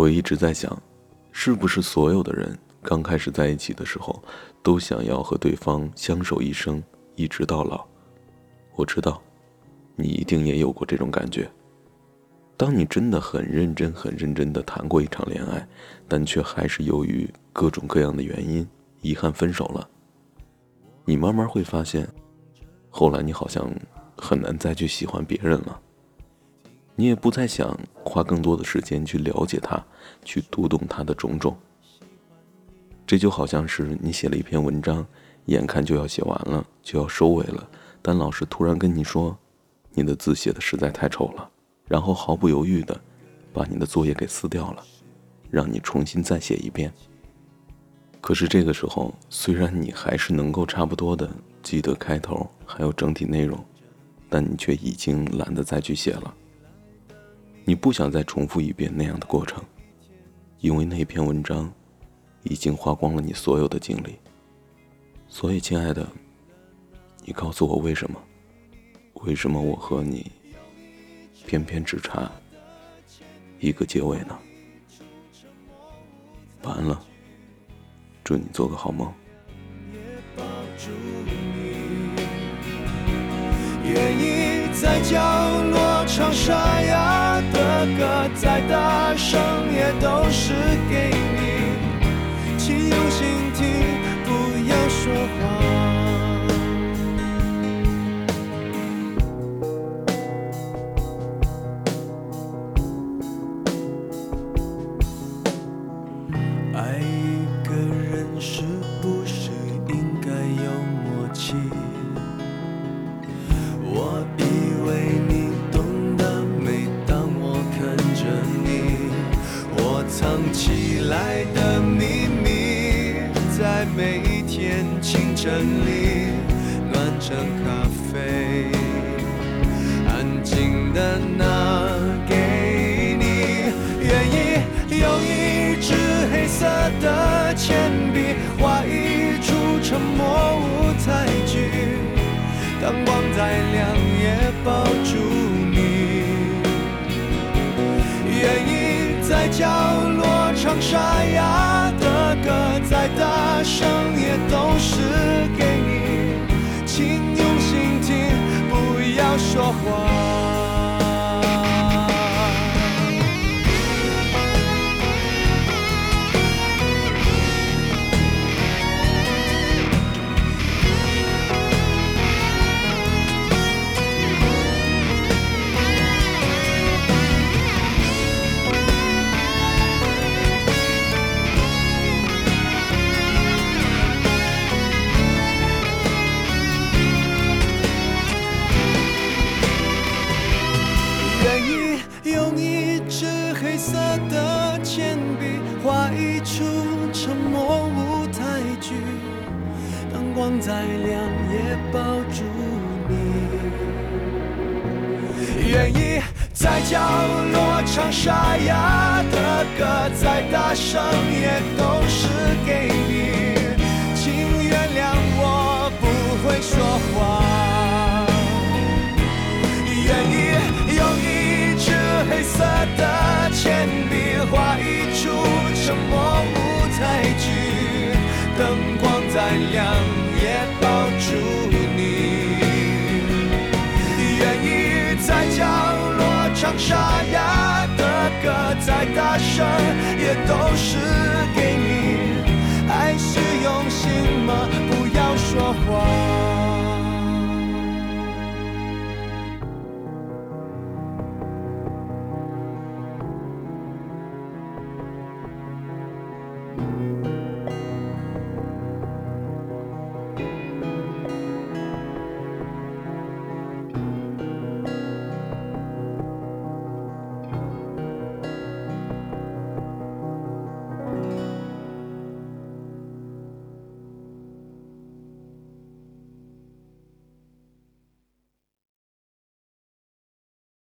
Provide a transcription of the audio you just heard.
我一直在想，是不是所有的人刚开始在一起的时候，都想要和对方相守一生，一直到老？我知道，你一定也有过这种感觉。当你真的很认真、很认真的谈过一场恋爱，但却还是由于各种各样的原因，遗憾分手了。你慢慢会发现，后来你好像很难再去喜欢别人了。你也不再想花更多的时间去了解他，去读懂他的种种。这就好像是你写了一篇文章，眼看就要写完了，就要收尾了，但老师突然跟你说，你的字写的实在太丑了，然后毫不犹豫的把你的作业给撕掉了，让你重新再写一遍。可是这个时候，虽然你还是能够差不多的记得开头还有整体内容，但你却已经懒得再去写了。你不想再重复一遍那样的过程，因为那篇文章已经花光了你所有的精力。所以，亲爱的，你告诉我为什么？为什么我和你偏偏只差一个结尾呢？晚安了，祝你做个好梦。愿意在角落唱沙哑歌，再大声也都是藏起来的秘密，在每一天清晨里暖成咖啡，安静的拿给你，愿意用一支黑色的铅笔画一出沉默舞台剧。当光再亮也抱住你，愿意在角落唱沙哑用一支黑色的铅笔画一出沉默舞台剧，灯光再亮也抱住你。愿意在角落唱沙哑的歌，再大声也灯光再亮也抱住你。愿意在角落唱沙哑的歌，再大声也都是给你。爱是用心吗？不。